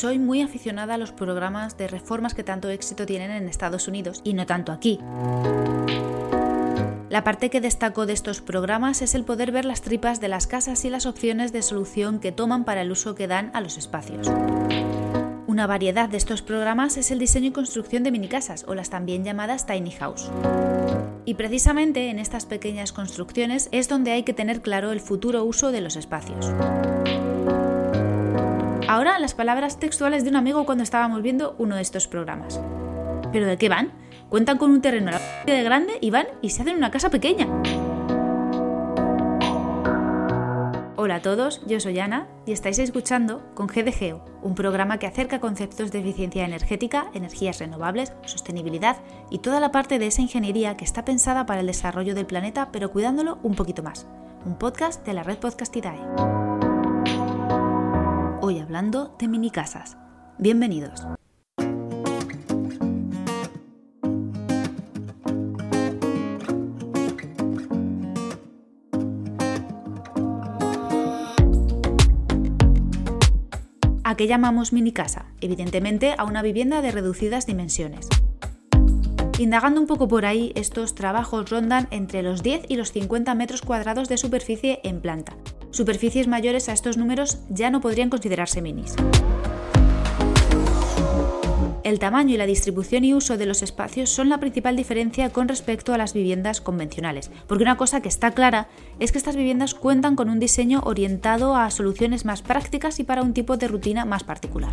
soy muy aficionada a los programas de reformas que tanto éxito tienen en Estados Unidos y no tanto aquí. La parte que destaco de estos programas es el poder ver las tripas de las casas y las opciones de solución que toman para el uso que dan a los espacios. Una variedad de estos programas es el diseño y construcción de minicasas o las también llamadas tiny house. Y precisamente en estas pequeñas construcciones es donde hay que tener claro el futuro uso de los espacios. Ahora las palabras textuales de un amigo cuando estábamos viendo uno de estos programas. ¿Pero de qué van? Cuentan con un terreno de grande y van y se hacen una casa pequeña. Hola a todos, yo soy Ana y estáis escuchando con GDGEO, un programa que acerca conceptos de eficiencia energética, energías renovables, sostenibilidad y toda la parte de esa ingeniería que está pensada para el desarrollo del planeta pero cuidándolo un poquito más. Un podcast de la red Podcastidae. Hoy hablando de mini casas. Bienvenidos. ¿A qué llamamos mini casa? Evidentemente a una vivienda de reducidas dimensiones. Indagando un poco por ahí, estos trabajos rondan entre los 10 y los 50 metros cuadrados de superficie en planta. Superficies mayores a estos números ya no podrían considerarse minis. El tamaño y la distribución y uso de los espacios son la principal diferencia con respecto a las viviendas convencionales, porque una cosa que está clara es que estas viviendas cuentan con un diseño orientado a soluciones más prácticas y para un tipo de rutina más particular.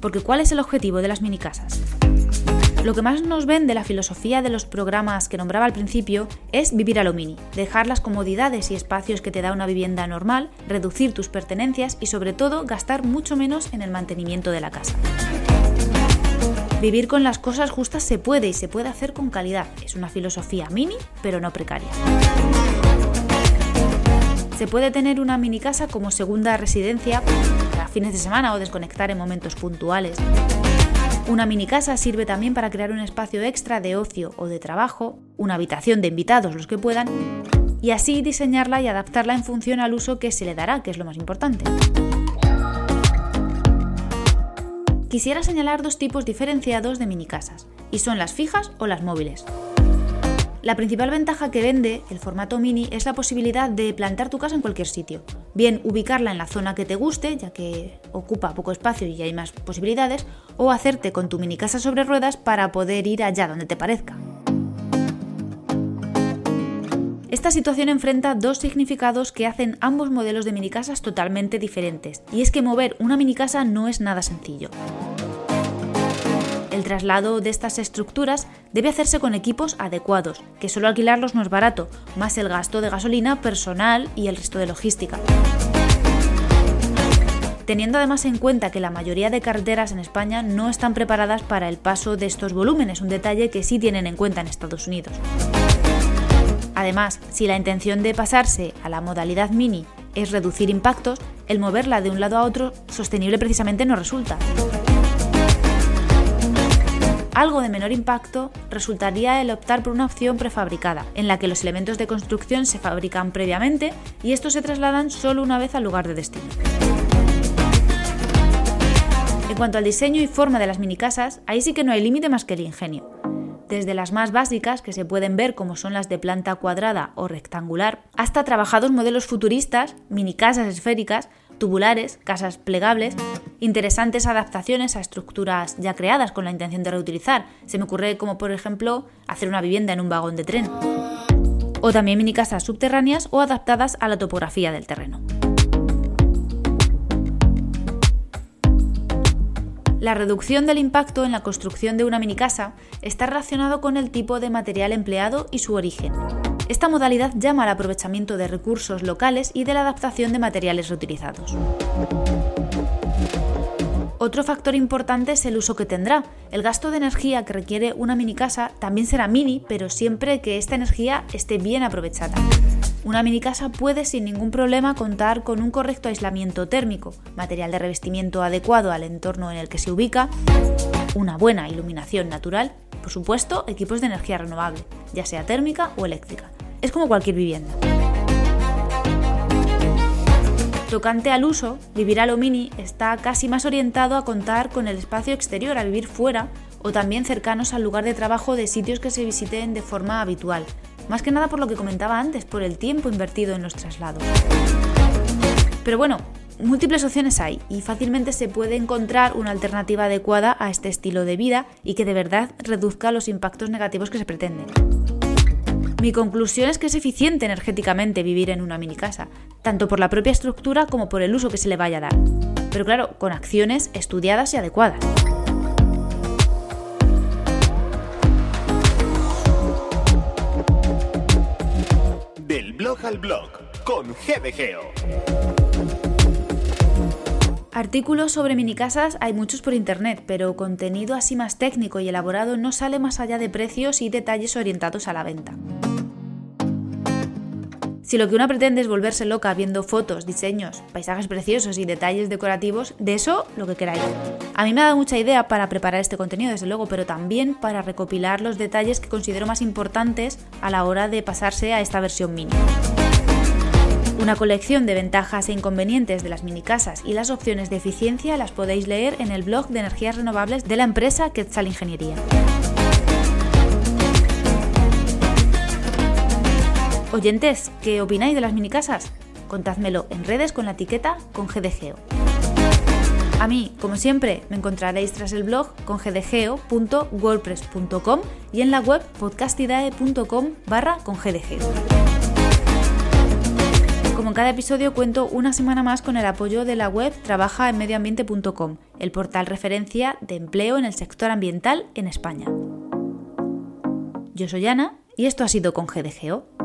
Porque ¿cuál es el objetivo de las mini casas? Lo que más nos ven de la filosofía de los programas que nombraba al principio es vivir a lo mini, dejar las comodidades y espacios que te da una vivienda normal, reducir tus pertenencias y sobre todo gastar mucho menos en el mantenimiento de la casa. Vivir con las cosas justas se puede y se puede hacer con calidad. Es una filosofía mini, pero no precaria. Se puede tener una mini casa como segunda residencia para fines de semana o desconectar en momentos puntuales. Una mini casa sirve también para crear un espacio extra de ocio o de trabajo, una habitación de invitados los que puedan, y así diseñarla y adaptarla en función al uso que se le dará, que es lo más importante. Quisiera señalar dos tipos diferenciados de mini casas, y son las fijas o las móviles. La principal ventaja que vende el formato mini es la posibilidad de plantar tu casa en cualquier sitio. Bien ubicarla en la zona que te guste, ya que ocupa poco espacio y hay más posibilidades, o hacerte con tu mini casa sobre ruedas para poder ir allá donde te parezca. Esta situación enfrenta dos significados que hacen ambos modelos de mini casas totalmente diferentes, y es que mover una mini casa no es nada sencillo. El traslado de estas estructuras debe hacerse con equipos adecuados, que solo alquilarlos no es barato, más el gasto de gasolina, personal y el resto de logística. Teniendo además en cuenta que la mayoría de carreteras en España no están preparadas para el paso de estos volúmenes, un detalle que sí tienen en cuenta en Estados Unidos. Además, si la intención de pasarse a la modalidad mini es reducir impactos, el moverla de un lado a otro sostenible precisamente no resulta algo de menor impacto resultaría el optar por una opción prefabricada, en la que los elementos de construcción se fabrican previamente y estos se trasladan solo una vez al lugar de destino. En cuanto al diseño y forma de las minicasas, ahí sí que no hay límite más que el ingenio. Desde las más básicas, que se pueden ver como son las de planta cuadrada o rectangular, hasta trabajados modelos futuristas, minicasas esféricas, tubulares, casas plegables, interesantes adaptaciones a estructuras ya creadas con la intención de reutilizar. Se me ocurre como por ejemplo hacer una vivienda en un vagón de tren. O también mini casas subterráneas o adaptadas a la topografía del terreno. La reducción del impacto en la construcción de una mini casa está relacionado con el tipo de material empleado y su origen. Esta modalidad llama al aprovechamiento de recursos locales y de la adaptación de materiales reutilizados. Otro factor importante es el uso que tendrá. El gasto de energía que requiere una mini casa también será mini, pero siempre que esta energía esté bien aprovechada. Una mini casa puede sin ningún problema contar con un correcto aislamiento térmico, material de revestimiento adecuado al entorno en el que se ubica, una buena iluminación natural, por supuesto, equipos de energía renovable, ya sea térmica o eléctrica, es como cualquier vivienda. Tocante al uso, vivir a lo mini está casi más orientado a contar con el espacio exterior, a vivir fuera o también cercanos al lugar de trabajo de sitios que se visiten de forma habitual, más que nada por lo que comentaba antes, por el tiempo invertido en los traslados. Pero bueno, múltiples opciones hay y fácilmente se puede encontrar una alternativa adecuada a este estilo de vida y que de verdad reduzca los impactos negativos que se pretenden. Mi conclusión es que es eficiente energéticamente vivir en una mini casa, tanto por la propia estructura como por el uso que se le vaya a dar. Pero claro, con acciones estudiadas y adecuadas. Del blog al blog con GDGeo. Artículos sobre minicasas hay muchos por internet, pero contenido así más técnico y elaborado no sale más allá de precios y detalles orientados a la venta. Si lo que una pretende es volverse loca viendo fotos, diseños, paisajes preciosos y detalles decorativos, de eso lo que queráis. A mí me ha dado mucha idea para preparar este contenido, desde luego, pero también para recopilar los detalles que considero más importantes a la hora de pasarse a esta versión mini. Una colección de ventajas e inconvenientes de las minicasas y las opciones de eficiencia las podéis leer en el blog de energías renovables de la empresa Quetzal Ingeniería. Oyentes, ¿qué opináis de las minicasas? Contádmelo en redes con la etiqueta con GDGeo. A mí, como siempre, me encontraréis tras el blog con gdgeo.wordpress.com y en la web podcastidae.com barra con. Como en cada episodio cuento una semana más con el apoyo de la web trabajaenmedioambiente.com, el portal referencia de empleo en el sector ambiental en España. Yo soy Ana y esto ha sido con.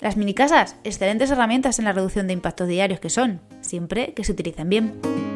Las minicasas, excelentes herramientas en la reducción de impactos diarios que son, siempre que se utilicen bien.